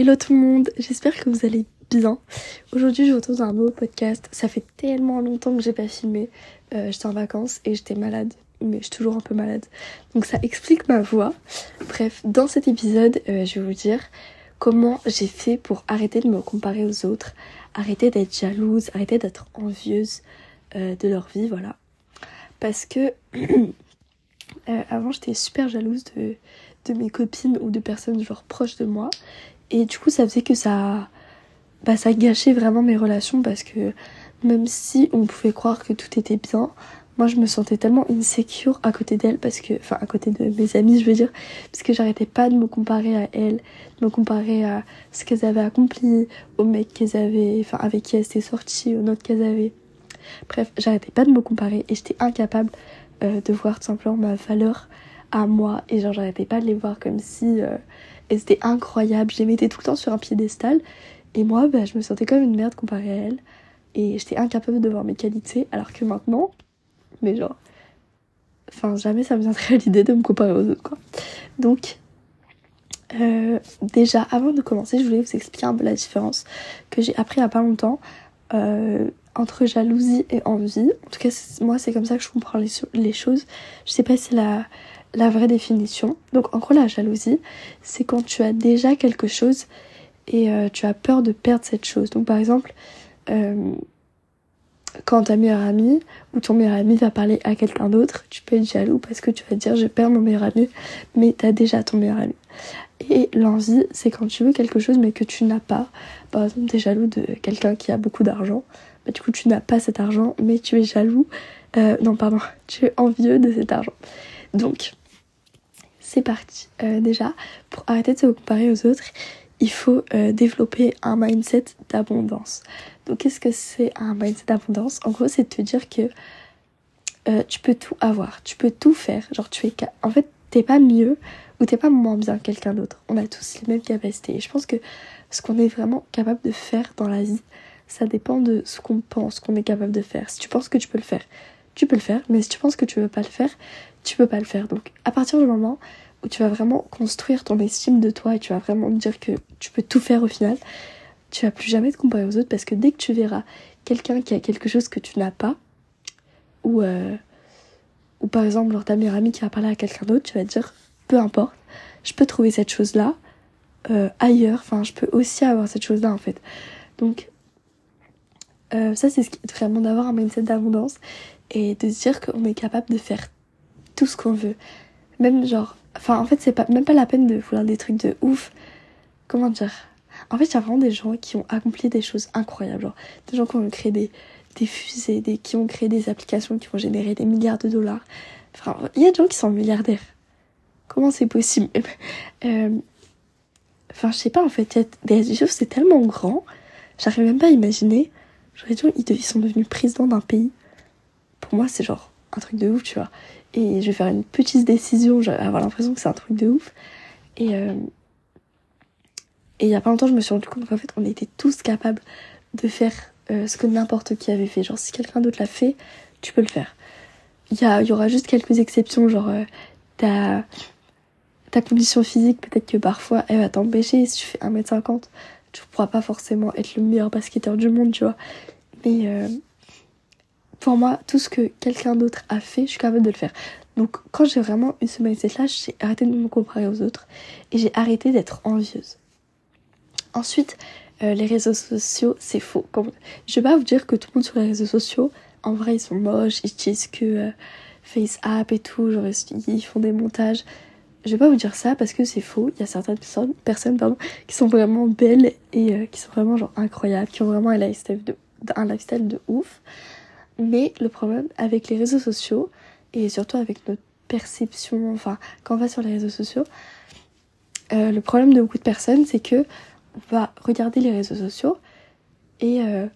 Hello tout le monde, j'espère que vous allez bien. Aujourd'hui je vous retrouve dans un nouveau podcast. Ça fait tellement longtemps que j'ai pas filmé. Euh, j'étais en vacances et j'étais malade, mais je suis toujours un peu malade. Donc ça explique ma voix. Bref, dans cet épisode, euh, je vais vous dire comment j'ai fait pour arrêter de me comparer aux autres, arrêter d'être jalouse, arrêter d'être envieuse euh, de leur vie, voilà. Parce que avant j'étais super jalouse de, de mes copines ou de personnes genre proches de moi. Et du coup, ça faisait que ça, bah, ça gâchait vraiment mes relations parce que même si on pouvait croire que tout était bien, moi je me sentais tellement insécure à côté d'elles parce que, enfin à côté de mes amies je veux dire, parce que j'arrêtais pas de me comparer à elles, de me comparer à ce qu'elles avaient accompli, aux mecs qu'elles avaient, enfin avec qui elles étaient sorties, aux notes qu'elles avaient. Bref, j'arrêtais pas de me comparer et j'étais incapable euh, de voir tout simplement ma valeur à moi et genre j'arrêtais pas de les voir comme si euh, c'était incroyable, je les mettais tout le temps sur un piédestal. Et moi bah, je me sentais comme une merde comparée à elles et j'étais incapable de voir mes qualités. Alors que maintenant mais genre enfin jamais ça me viendrait à l'idée de me comparer aux autres quoi. Donc euh, déjà avant de commencer je voulais vous expliquer un peu la différence que j'ai appris il y a pas longtemps euh, entre jalousie et envie. En tout cas moi c'est comme ça que je comprends les, les choses. Je sais pas si la la vraie définition. Donc en gros la jalousie, c'est quand tu as déjà quelque chose et euh, tu as peur de perdre cette chose. Donc par exemple, euh, quand ta meilleure amie ou ton meilleur ami va parler à quelqu'un d'autre, tu peux être jaloux parce que tu vas dire je perds mon meilleur ami, mais tu as déjà ton meilleur ami. Et l'envie, c'est quand tu veux quelque chose mais que tu n'as pas. Par exemple, tu es jaloux de quelqu'un qui a beaucoup d'argent, bah, du coup tu n'as pas cet argent, mais tu es jaloux. Euh, non, pardon, tu es envieux de cet argent. Donc, c'est parti. Euh, déjà, pour arrêter de se comparer aux autres, il faut euh, développer un mindset d'abondance. Donc, qu'est-ce que c'est un mindset d'abondance? En gros, c'est de te dire que euh, tu peux tout avoir, tu peux tout faire. Genre, tu es. En fait, t'es pas mieux ou t'es pas moins bien que quelqu'un d'autre. On a tous les mêmes capacités. Et je pense que ce qu'on est vraiment capable de faire dans la vie, ça dépend de ce qu'on pense qu'on est capable de faire. Si tu penses que tu peux le faire, tu peux le faire. Mais si tu penses que tu veux pas le faire, tu peux pas le faire. Donc à partir du moment où tu vas vraiment construire ton estime de toi et tu vas vraiment dire que tu peux tout faire au final, tu vas plus jamais te comparer aux autres parce que dès que tu verras quelqu'un qui a quelque chose que tu n'as pas, ou, euh, ou par exemple genre ta meilleure amie qui va parler à quelqu'un d'autre, tu vas te dire peu importe, je peux trouver cette chose-là euh, ailleurs, enfin je peux aussi avoir cette chose-là en fait. Donc euh, ça c'est vraiment d'avoir un mindset d'abondance et de se dire qu'on est capable de faire tout ce qu'on veut. Même genre, enfin en fait c'est pas même pas la peine de vouloir des trucs de ouf. Comment dire? En fait il y a vraiment des gens qui ont accompli des choses incroyables. Genre des gens qui ont créé des, fusées, des, qui ont créé des applications qui vont générer des milliards de dollars. Enfin il y a des gens qui sont milliardaires. Comment c'est possible? Euh, Enfin je sais pas en fait, des choses c'est tellement grand. J'arrive même pas à imaginer. Genre ils sont devenus présidents d'un pays. Pour moi c'est genre un truc de ouf tu vois et je vais faire une petite décision, je avoir l'impression que c'est un truc de ouf. Et euh, et il y a pas longtemps, je me suis rendu compte qu'en fait, on était tous capables de faire euh, ce que n'importe qui avait fait. Genre, si quelqu'un d'autre l'a fait, tu peux le faire. Il y aura juste quelques exceptions, genre euh, ta, ta condition physique, peut-être que parfois elle va t'empêcher. Si tu fais 1m50, tu pourras pas forcément être le meilleur basketteur du monde, tu vois. Mais pour moi, tout ce que quelqu'un d'autre a fait, je suis capable de le faire. Donc quand j'ai vraiment eu ce mindset-là, j'ai arrêté de me comparer aux autres et j'ai arrêté d'être envieuse. Ensuite, euh, les réseaux sociaux, c'est faux. Je vais pas vous dire que tout le monde sur les réseaux sociaux, en vrai, ils sont moches, ils utilisent que euh, FaceApp et tout, genre ils font des montages. Je vais pas vous dire ça parce que c'est faux. Il y a certaines personnes, pardon, qui sont vraiment belles et euh, qui sont vraiment genre incroyables, qui ont vraiment un lifestyle de, un lifestyle de ouf. Mais le problème avec les réseaux sociaux, et surtout avec notre perception, enfin, quand on va sur les réseaux sociaux, euh, le problème de beaucoup de personnes, c'est que on va regarder les réseaux sociaux et euh,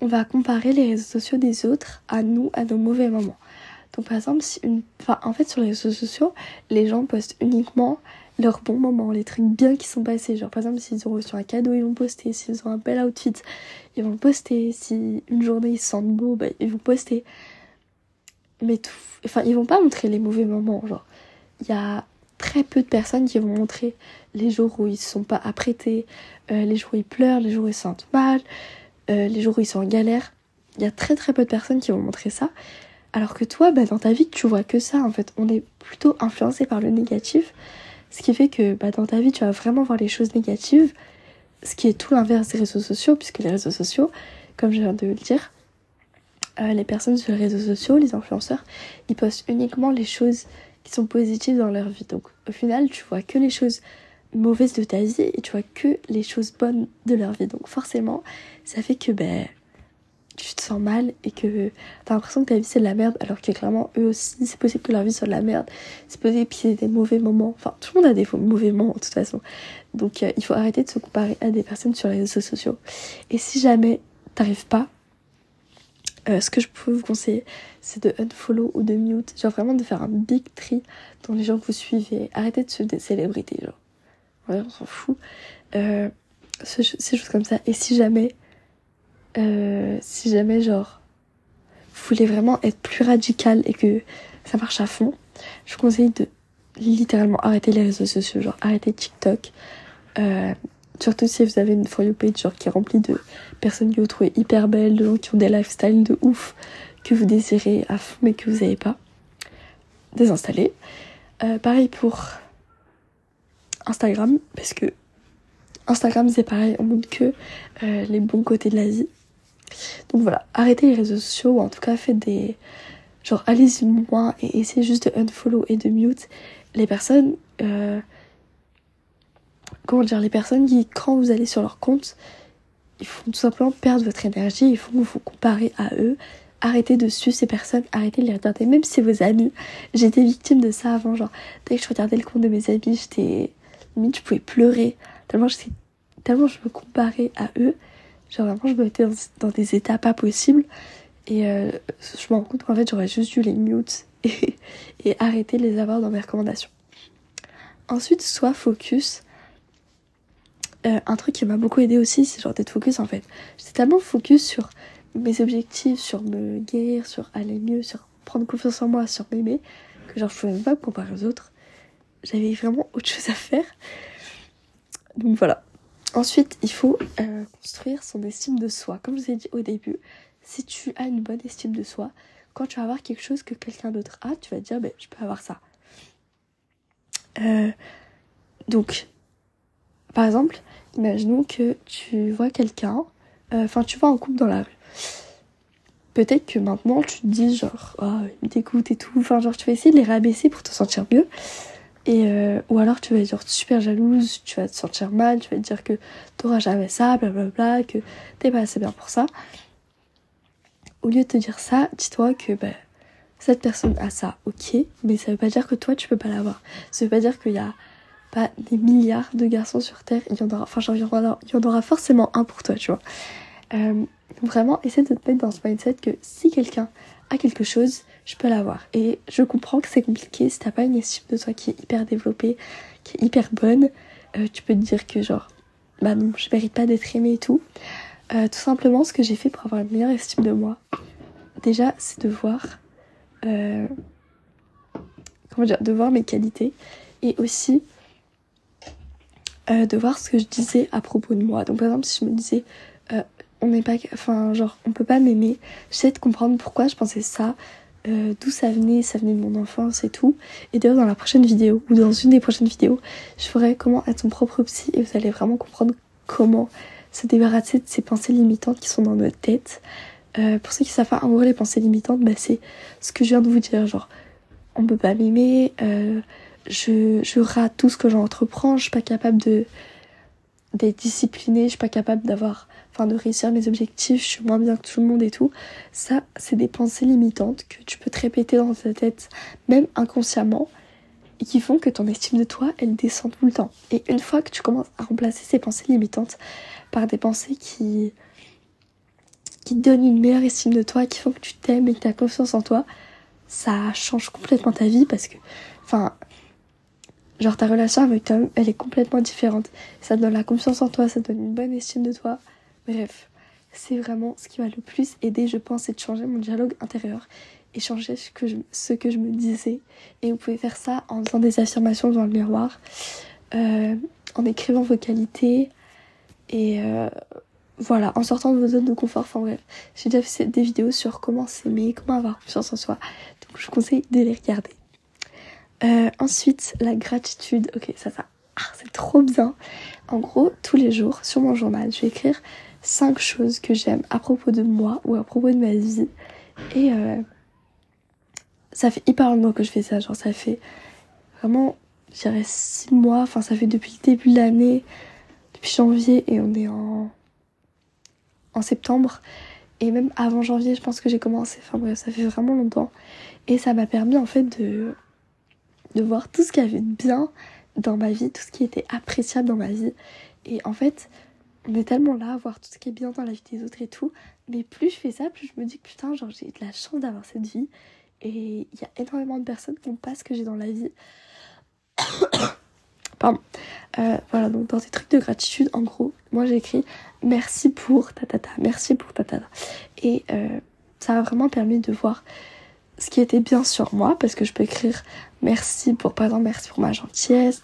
on va comparer les réseaux sociaux des autres à nous, à nos mauvais moments. Par exemple, si une... enfin, en fait sur les réseaux sociaux, les gens postent uniquement leurs bons moments, les trucs bien qui sont passés. Genre par exemple s'ils ont reçu un cadeau, ils vont poster. S'ils ont un bel outfit, ils vont poster. Si une journée ils se sentent beaux, bah, ils vont poster. Mais tout... Enfin, ils vont pas montrer les mauvais moments. Genre, il y a très peu de personnes qui vont montrer les jours où ils ne sont pas apprêtés, euh, les jours où ils pleurent, les jours où ils se sentent mal, euh, les jours où ils sont en galère. Il y a très très peu de personnes qui vont montrer ça. Alors que toi, bah, dans ta vie, tu vois que ça. En fait, on est plutôt influencé par le négatif. Ce qui fait que bah, dans ta vie, tu vas vraiment voir les choses négatives. Ce qui est tout l'inverse des réseaux sociaux, puisque les réseaux sociaux, comme je viens de le dire, euh, les personnes sur les réseaux sociaux, les influenceurs, ils postent uniquement les choses qui sont positives dans leur vie. Donc au final, tu vois que les choses mauvaises de ta vie et tu vois que les choses bonnes de leur vie. Donc forcément, ça fait que ben tu te sens mal et que t'as l'impression que ta vie c'est de la merde alors que clairement eux aussi c'est possible que leur vie soit de la merde c'est possible qu'il y ait des mauvais moments enfin tout le monde a des mauvais moments de toute façon donc euh, il faut arrêter de se comparer à des personnes sur les réseaux sociaux et si jamais t'arrives pas euh, ce que je peux vous conseiller, c'est de unfollow ou de mute. Genre vraiment de faire un big tri dans les gens que vous suivez. Arrêtez de suivre des célébrités, genre. Ouais, on s'en fout. Euh, ces choses comme ça. Et si jamais, euh, si jamais, genre, vous voulez vraiment être plus radical et que ça marche à fond, je vous conseille de littéralement arrêter les réseaux sociaux. Genre, arrêter TikTok. Euh, Surtout si vous avez une For You page genre, qui est remplie de personnes que vous trouvez hyper belles, de gens qui ont des lifestyles de ouf, que vous désirez à fond mais que vous n'avez pas. Désinstaller. Euh, pareil pour Instagram, parce que Instagram c'est pareil, on montre que les bons côtés de la vie. Donc voilà, arrêtez les réseaux sociaux, ou en tout cas faites des... Genre allez-y moins et essayez juste de unfollow et de mute les personnes... Euh, comment dire, les personnes qui, quand vous allez sur leur compte, ils font tout simplement perdre votre énergie, ils font vous comparer à eux. Arrêtez de suivre ces personnes, arrêtez de les regarder, même si c'est vos amis. J'étais victime de ça avant, genre, dès que je regardais le compte de mes amis, j'étais. limite, je pouvais pleurer. Tellement, tellement je me comparais à eux. Genre, vraiment, je me mettais dans, des états pas possibles. Et euh, je me rends compte qu'en fait, j'aurais juste dû les mute et, et arrêter de les avoir dans mes recommandations. Ensuite, soit focus euh, un truc qui m'a beaucoup aidé aussi, c'est genre d'être focus en fait. J'étais tellement focus sur mes objectifs, sur me guérir, sur aller mieux, sur prendre confiance en moi, sur m'aimer, que genre je pouvais même pas me comparer aux autres. J'avais vraiment autre chose à faire. Donc voilà. Ensuite, il faut euh, construire son estime de soi. Comme je vous ai dit au début, si tu as une bonne estime de soi, quand tu vas avoir quelque chose que quelqu'un d'autre a, tu vas dire, ben, je peux avoir ça. Euh, donc, par exemple, imaginons que tu vois quelqu'un, euh, enfin tu vois un couple dans la rue. Peut-être que maintenant tu te dis genre, oh, il me dégoûte et tout, enfin genre tu vas essayer de les rabaisser pour te sentir mieux. Euh, ou alors tu vas être genre super jalouse, tu vas te sentir mal, tu vas te dire que t'auras jamais ça, blablabla, que t'es pas assez bien pour ça. Au lieu de te dire ça, dis-toi que bah, cette personne a ça, ok, mais ça veut pas dire que toi tu peux pas l'avoir. Ça veut pas dire qu'il y a pas des milliards de garçons sur Terre, il y en aura, enfin il y en aura, forcément un pour toi, tu vois. Euh, vraiment, essaie de te mettre dans ce mindset que si quelqu'un a quelque chose, je peux l'avoir. Et je comprends que c'est compliqué si t'as pas une estime de toi qui est hyper développée, qui est hyper bonne, euh, tu peux te dire que genre, bah non, je mérite pas d'être aimée et tout. Euh, tout simplement, ce que j'ai fait pour avoir une meilleure estime de moi, déjà, c'est de voir, comment dire, de voir mes qualités et aussi euh, de voir ce que je disais à propos de moi. Donc par exemple, si je me disais, euh, on n'est pas, enfin genre, on peut pas m'aimer, j'essaie de comprendre pourquoi je pensais ça, euh, d'où ça venait, ça venait de mon enfance et tout. Et d'ailleurs, dans la prochaine vidéo, ou dans une des prochaines vidéos, je ferai comment être son propre psy et vous allez vraiment comprendre comment se débarrasser de ces pensées limitantes qui sont dans notre tête. pour ceux qui savent pas, en gros, les pensées limitantes, bah, c'est ce que je viens de vous dire, genre, on peut pas m'aimer, je, rate tout ce que j'entreprends, je suis pas capable de d'être disciplinée, je suis pas capable d'avoir enfin de réussir mes objectifs, je suis moins bien que tout le monde et tout. Ça, c'est des pensées limitantes que tu peux te répéter dans ta tête même inconsciemment et qui font que ton estime de toi, elle descend tout le temps. Et une fois que tu commences à remplacer ces pensées limitantes par des pensées qui qui te donnent une meilleure estime de toi, qui font que tu t'aimes et que tu as confiance en toi, ça change complètement ta vie parce que enfin Genre ta relation avec Tom, elle est complètement différente. Ça te donne la confiance en toi, ça te donne une bonne estime de toi. Bref, c'est vraiment ce qui m'a le plus aidé, je pense, c'est de changer mon dialogue intérieur et changer ce que je, me disais. Et vous pouvez faire ça en faisant des affirmations devant le miroir, euh, en écrivant vos qualités et euh, voilà, en sortant de vos zones de confort. Enfin bref, j'ai déjà fait des vidéos sur comment s'aimer, comment avoir confiance en soi. Donc je vous conseille de les regarder. Euh, ensuite, la gratitude. Ok, ça, ça, ah, c'est trop bien. En gros, tous les jours, sur mon journal, je vais écrire 5 choses que j'aime à propos de moi ou à propos de ma vie. Et euh, ça fait hyper longtemps que je fais ça. Genre, ça fait vraiment, je dirais 6 mois. Enfin, ça fait depuis le début de l'année, depuis janvier, et on est en, en septembre. Et même avant janvier, je pense que j'ai commencé. Enfin bref, ça fait vraiment longtemps. Et ça m'a permis en fait de, de voir tout ce qu'il y avait de bien dans ma vie, tout ce qui était appréciable dans ma vie. Et en fait, on est tellement là à voir tout ce qui est bien dans la vie des autres et tout. Mais plus je fais ça, plus je me dis que putain, genre j'ai de la chance d'avoir cette vie. Et il y a énormément de personnes qui n'ont pas ce que j'ai dans la vie. Pardon. Euh, voilà, donc dans ces trucs de gratitude, en gros, moi j'écris merci pour tatata, merci pour tatata. Et euh, ça a vraiment permis de voir ce qui était bien sur moi, parce que je peux écrire merci pour, par exemple, merci pour ma gentillesse,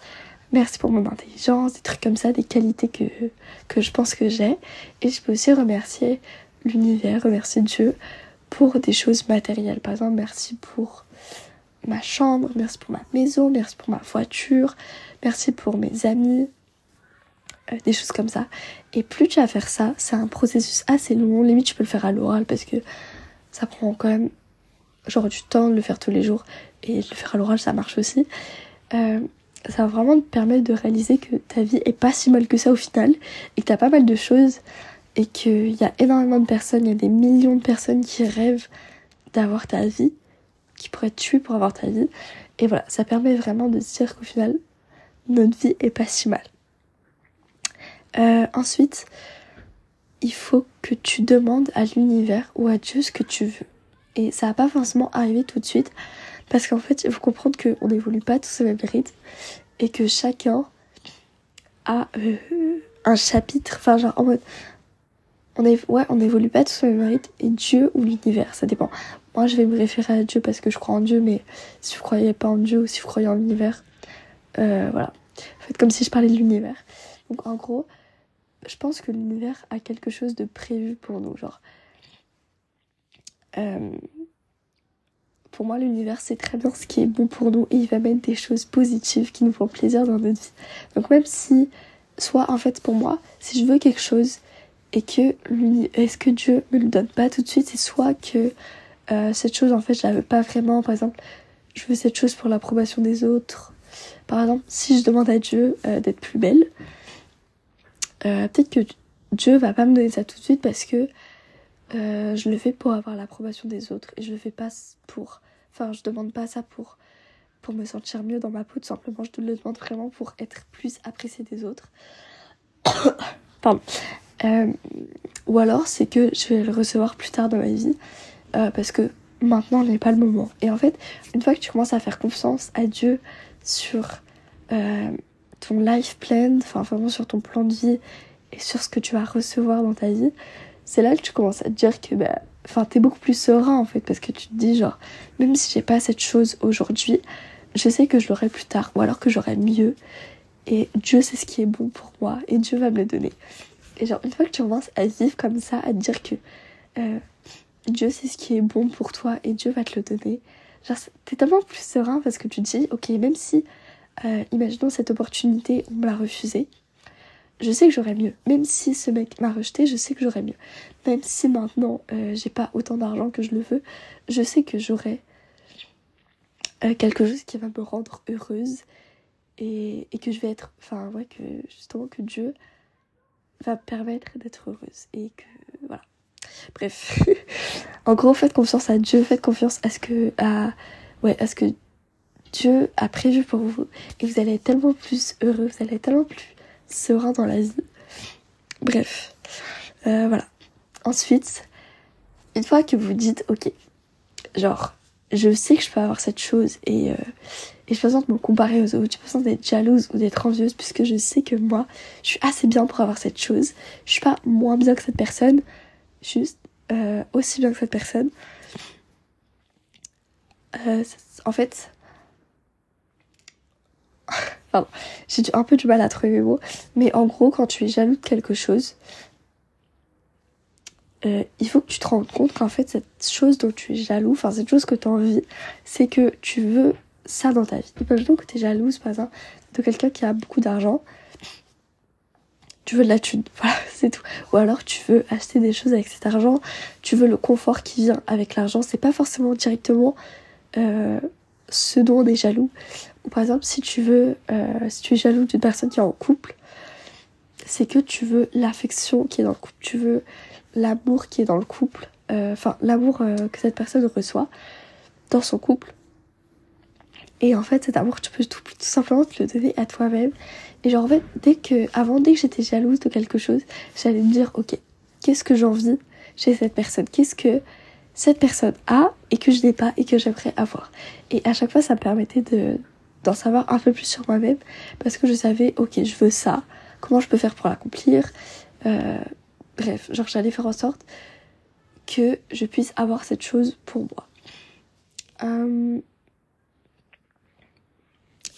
merci pour mon intelligence, des trucs comme ça, des qualités que, que je pense que j'ai. Et je peux aussi remercier l'univers, remercier Dieu pour des choses matérielles. Par exemple, merci pour ma chambre, merci pour ma maison, merci pour ma voiture, merci pour mes amis, euh, des choses comme ça. Et plus tu vas faire ça, c'est un processus assez long. Limite, tu peux le faire à l'oral parce que ça prend quand même genre du temps de le faire tous les jours et de le faire à l'oral, ça marche aussi. Euh, ça va vraiment te permettre de réaliser que ta vie est pas si mal que ça au final et que t'as pas mal de choses et qu'il y a énormément de personnes, il y a des millions de personnes qui rêvent d'avoir ta vie, qui pourraient te tuer pour avoir ta vie. Et voilà, ça permet vraiment de dire qu'au final, notre vie est pas si mal. Euh, ensuite, il faut que tu demandes à l'univers ou à Dieu ce que tu veux. Et ça va pas forcément arriver tout de suite. Parce qu'en fait, il faut comprendre qu'on n'évolue pas tous au même rythme. Et que chacun a euh, un chapitre. Enfin, genre en mode. On ouais, on n'évolue pas tous au même rythme. Et Dieu ou l'univers, ça dépend. Moi, je vais me référer à Dieu parce que je crois en Dieu. Mais si vous croyez pas en Dieu ou si vous croyez en l'univers, euh, voilà. Faites comme si je parlais de l'univers. Donc en gros, je pense que l'univers a quelque chose de prévu pour nous. Genre, euh, pour moi, l'univers sait très bien ce qui est bon pour nous et il va mettre des choses positives qui nous font plaisir dans notre vie. Donc même si, soit en fait pour moi, si je veux quelque chose et que est-ce que Dieu me le donne pas tout de suite, c'est soit que euh, cette chose en fait je la veux pas vraiment. Par exemple, je veux cette chose pour l'approbation des autres. Par exemple, si je demande à Dieu euh, d'être plus belle, peut-être que Dieu va pas me donner ça tout de suite parce que euh, je le fais pour avoir l'approbation des autres et je le fais pas pour. Enfin, je demande pas ça pour, pour me sentir mieux dans ma peau, tout simplement. Je le demande vraiment pour être plus appréciée des autres. Pardon. Euh, ou alors, c'est que je vais le recevoir plus tard dans ma vie euh, parce que maintenant n'est pas le moment. Et en fait, une fois que tu commences à faire confiance à Dieu sur ton life plan, enfin vraiment sur ton plan de vie et sur ce que tu vas recevoir dans ta vie, c'est là que tu commences à te dire que bah, enfin t'es beaucoup plus serein en fait parce que tu te dis genre même si j'ai pas cette chose aujourd'hui je sais que je l'aurai plus tard ou alors que j'aurai mieux. Et Dieu sait ce qui est bon pour moi et Dieu va me le donner. Et genre une fois que tu commences à vivre comme ça à te dire que euh, Dieu sait ce qui est bon pour toi et Dieu va te le donner genre t'es tellement plus serein parce que tu te dis ok même si euh, imaginons cette opportunité on me l'a refusée je sais que j'aurais mieux. Même si ce mec m'a rejeté, je sais que j'aurais mieux. Même si maintenant euh, j'ai pas autant d'argent que je le veux, je sais que j'aurai euh, quelque chose qui va me rendre heureuse et, et, que je vais être. Enfin, ouais, que justement que Dieu va permettre d'être heureuse et que. Voilà. Bref. en gros, faites confiance à Dieu, faites confiance à ce que. À, ouais, à ce que Dieu a prévu pour vous et vous allez être tellement plus heureux, vous allez être tellement plus serein dans la vie. Bref, euh, voilà. Ensuite, une fois que vous dites, ok, genre, je sais que je peux avoir cette chose et, euh, et je de me comparer aux autres, j'ai besoin d'être jalouse ou d'être envieuse puisque je sais que moi, je suis assez bien pour avoir cette chose. Je suis pas moins bien que cette personne, juste euh, aussi bien que cette personne. euh, en fait, pardon, j'ai un peu du mal à trouver mes mots, mais en gros, quand tu es jaloux de quelque chose, euh, il faut que tu te rendes compte qu'en fait, cette chose dont tu es jaloux, enfin, cette chose que tu as envie, c'est que tu veux ça dans ta vie. Imaginons que tu es jalouse, par exemple, de quelqu'un qui a beaucoup d'argent. Tu veux de la thune, voilà, c'est tout. Ou alors tu veux acheter des choses avec cet argent, tu veux le confort qui vient avec l'argent. C'est pas forcément directement euh, ce dont on est jaloux. Ou par exemple, si tu veux, euh, si tu es jaloux d'une personne qui est en couple, c'est que tu veux l'affection qui est dans le couple, tu veux l'amour qui est dans le couple, euh, enfin l'amour que cette personne reçoit dans son couple. Et en fait, cet amour, tu peux tout, tout simplement te le donner à toi-même. Et genre, en fait, dès que, avant, dès que j'étais jalouse de quelque chose, j'allais me dire, ok, qu'est-ce que j'envie chez cette personne? Qu'est-ce que cette personne a et que je n'ai pas et que j'aimerais avoir Et à chaque fois, ça me permettait de, d'en savoir un peu plus sur moi-même parce que je savais, ok, je veux ça, comment je peux faire pour l'accomplir euh, Bref, genre, j'allais faire en sorte que je puisse avoir cette chose pour moi. Euh,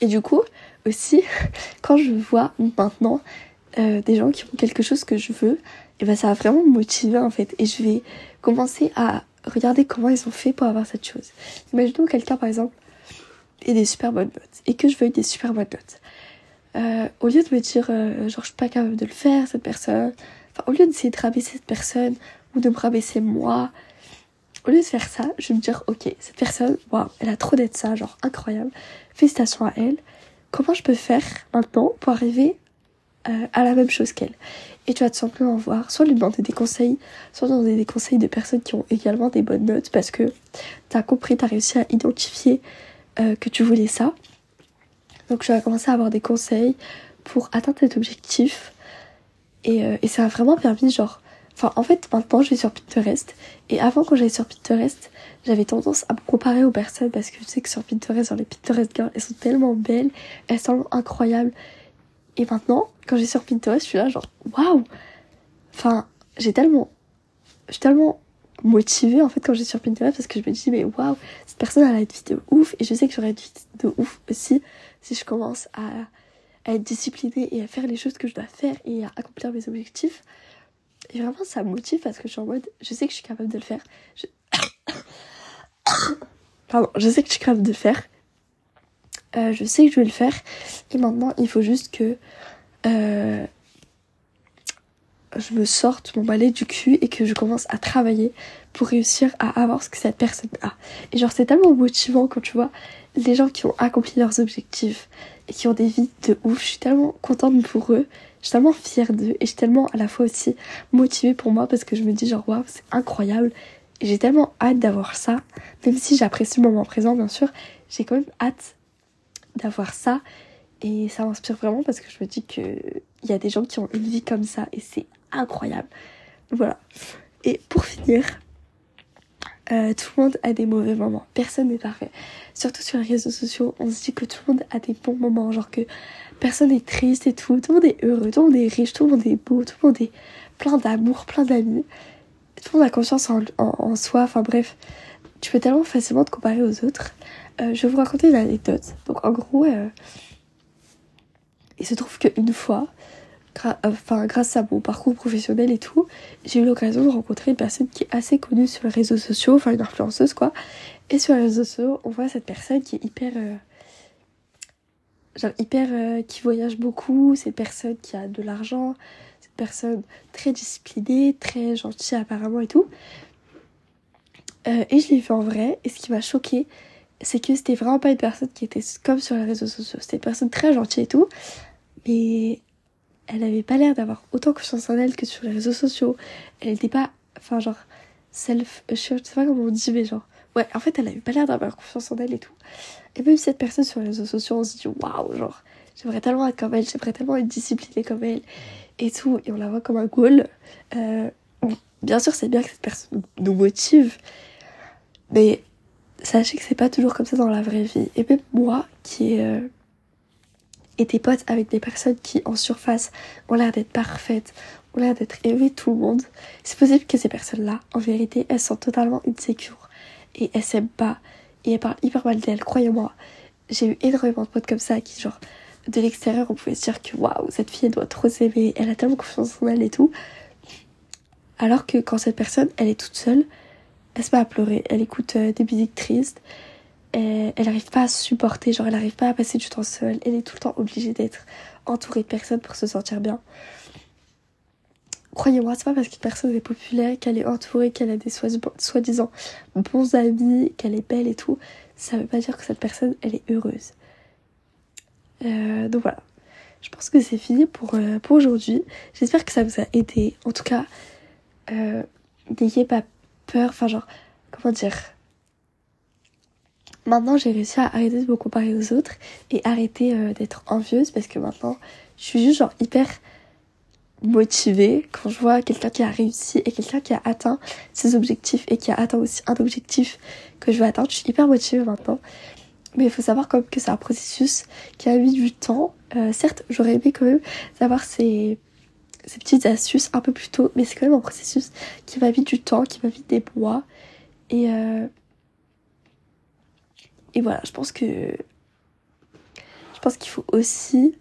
et du coup, aussi, quand je vois maintenant euh, des gens qui ont quelque chose que je veux, et ben ça va vraiment me motiver en fait. Et je vais commencer à regarder comment ils ont fait pour avoir cette chose. Imaginons quelqu'un par exemple ait des super bonnes notes et que je veuille des super bonnes notes. Euh, au lieu de me dire euh, genre je suis pas capable de le faire cette personne, enfin au lieu d'essayer de rabaisser cette personne ou de me rabaisser moi, au lieu de faire ça, je vais me dire ok cette personne, waouh, elle a trop d'être ça, genre incroyable félicitations à elle. Comment je peux faire maintenant pour arriver euh, à la même chose qu'elle? Et tu vas tout simplement voir, soit lui demander des conseils, soit demander des conseils de personnes qui ont également des bonnes notes parce que tu as compris, tu as réussi à identifier euh, que tu voulais ça. Donc tu vas commencer à avoir des conseils pour atteindre cet objectif. Et, euh, et ça a vraiment permis, genre, Enfin, en fait, maintenant, je vais sur Pinterest. Et avant, quand j'allais sur Pinterest, j'avais tendance à me comparer aux personnes parce que je sais que sur Pinterest, genre les Pinterest girls, elles sont tellement belles, elles sont incroyables. Et maintenant, quand j'ai sur Pinterest, je suis là, genre, waouh! Enfin, j'ai tellement, je tellement motivée en fait quand j'ai sur Pinterest parce que je me dis, mais waouh, cette personne elle a une vie de ouf. Et je sais que j'aurai une vie de ouf aussi si je commence à, être disciplinée et à faire les choses que je dois faire et à accomplir mes objectifs. Et vraiment, ça me motive parce que je suis en mode, je sais que je suis capable de le faire. Pardon, je sais que je suis capable de le faire. Euh, je sais que je vais le faire. Et maintenant, il faut juste que euh, je me sorte mon balai du cul et que je commence à travailler pour réussir à avoir ce que cette personne a. Et genre, c'est tellement motivant quand tu vois les gens qui ont accompli leurs objectifs et qui ont des vies de ouf. Je suis tellement contente pour eux. Je suis tellement fière d'eux et je suis tellement à la fois aussi motivée pour moi parce que je me dis genre waouh c'est incroyable et j'ai tellement hâte d'avoir ça même si j'apprécie le moment présent bien sûr j'ai quand même hâte d'avoir ça et ça m'inspire vraiment parce que je me dis que il y a des gens qui ont une vie comme ça et c'est incroyable voilà et pour finir euh, tout le monde a des mauvais moments. Personne n'est parfait. Surtout sur les réseaux sociaux, on se dit que tout le monde a des bons moments. Genre que personne n'est triste et tout. Tout le monde est heureux, tout le monde est riche, tout le monde est beau, tout le monde est plein d'amour, plein d'amis. Tout le monde a confiance en, soi. Enfin bref, tu peux tellement facilement te comparer aux autres. Euh, je vais vous raconter une anecdote. Donc en gros, euh, il se trouve qu'une fois, enfin, grâce à mon parcours professionnel et tout, j'ai eu l'occasion de rencontrer une personne qui est assez connue sur les réseaux sociaux, enfin une influenceuse quoi. Et sur les réseaux sociaux, on voit cette personne qui est hyper. Euh, genre hyper. Euh, qui voyage beaucoup, cette personne qui a de l'argent, cette personne très disciplinée, très gentille apparemment et tout. Euh, et je l'ai vu en vrai, et ce qui m'a choqué, c'est que c'était vraiment pas une personne qui était comme sur les réseaux sociaux. C'était une personne très gentille et tout, mais elle avait pas l'air d'avoir autant confiance en elle que sur les réseaux sociaux. Elle était pas, enfin genre, self-assured, je sais pas comment on dit, mais genre, ouais, en fait, elle avait pas l'air d'avoir confiance en elle et tout. Et même cette personne sur les réseaux sociaux, on se dit, waouh, genre, j'aimerais tellement être comme elle, j'aimerais tellement être disciplinée comme elle et tout. Et on la voit comme un goal. Euh, bien sûr, c'est bien que cette personne nous motive, mais sachez que c'est pas toujours comme ça dans la vraie vie. Et même moi, qui est. Euh, et tes potes avec des personnes qui en surface ont l'air d'être parfaites, ont l'air d'être aimées tout le monde, c'est possible que ces personnes-là, en vérité, elles sont totalement insécures et elles s'aiment pas et elle parle hyper mal d'elle, croyez-moi. J'ai eu énormément de potes comme ça qui, genre, de l'extérieur, on pouvait se dire que waouh, cette fille, elle doit trop s'aimer, elle a tellement confiance en elle et tout. Alors que quand cette personne, elle est toute seule, elle se met à pleurer, elle écoute euh, des musiques tristes, elle n'arrive pas à supporter, genre elle n'arrive pas à passer du temps seule, elle est tout le temps obligée d'être entourée de personnes pour se sentir bien. Croyez-moi, c'est pas parce qu'une personne est populaire, qu'elle est entourée, qu'elle a des soi-disant bons amis, qu'elle est belle et tout, ça veut pas dire que cette personne, elle est heureuse. Euh, donc voilà, je pense que c'est fini pour, euh, pour aujourd'hui. J'espère que ça vous a aidé. En tout cas, n'ayez pas peur, enfin genre, comment dire Maintenant, j'ai réussi à arrêter de me comparer aux autres et arrêter euh, d'être envieuse parce que maintenant, je suis juste genre hyper motivée quand je vois quelqu'un qui a réussi et quelqu'un qui a atteint ses objectifs et qui a atteint aussi un objectif que je veux atteindre. Je suis hyper motivée maintenant. Mais il faut savoir même que c'est un processus qui a mis du temps. Euh, certes, j'aurais aimé quand même savoir ces, ces petites astuces un peu plus tôt, mais c'est quand même un processus qui m'a mis du temps, qui m'a mis des mois. Et, euh, et voilà, je pense que je pense qu'il faut aussi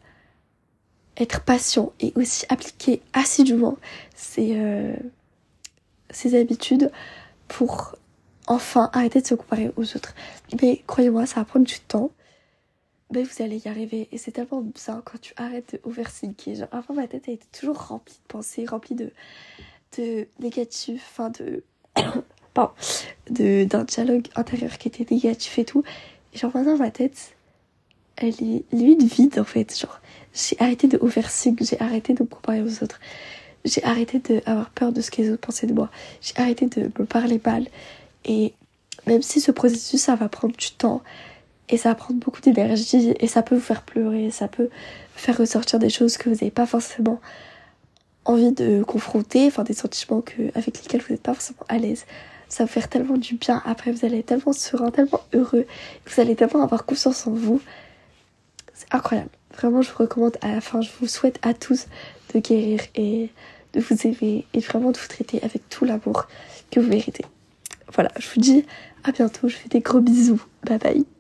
être patient et aussi appliquer assidûment ces, euh, ces habitudes pour enfin arrêter de se comparer aux autres. Mais croyez-moi, ça va prendre du temps. Mais vous allez y arriver. Et c'est tellement bizarre quand tu arrêtes de overthinker. Genre, avant, ma tête a été toujours remplie de pensées, remplie de, de négatifs, enfin de d'un dialogue intérieur qui était négatif et tout. Et genre maintenant ma tête, elle est limite vide en fait. Genre j'ai arrêté de overthink, j'ai arrêté de me comparer aux autres. J'ai arrêté d'avoir peur de ce que les autres pensaient de moi. J'ai arrêté de me parler mal. Et même si ce processus, ça va prendre du temps, et ça va prendre beaucoup d'énergie, et ça peut vous faire pleurer, ça peut faire ressortir des choses que vous n'avez pas forcément envie de confronter, enfin des sentiments que, avec lesquels vous n'êtes pas forcément à l'aise ça va vous faire tellement du bien. Après, vous allez être tellement serein, tellement heureux. Vous allez tellement avoir confiance en vous. C'est incroyable. Vraiment, je vous recommande à la fin, je vous souhaite à tous de guérir et de vous aimer et vraiment de vous traiter avec tout l'amour que vous méritez. Voilà, je vous dis à bientôt. Je fais des gros bisous. Bye bye.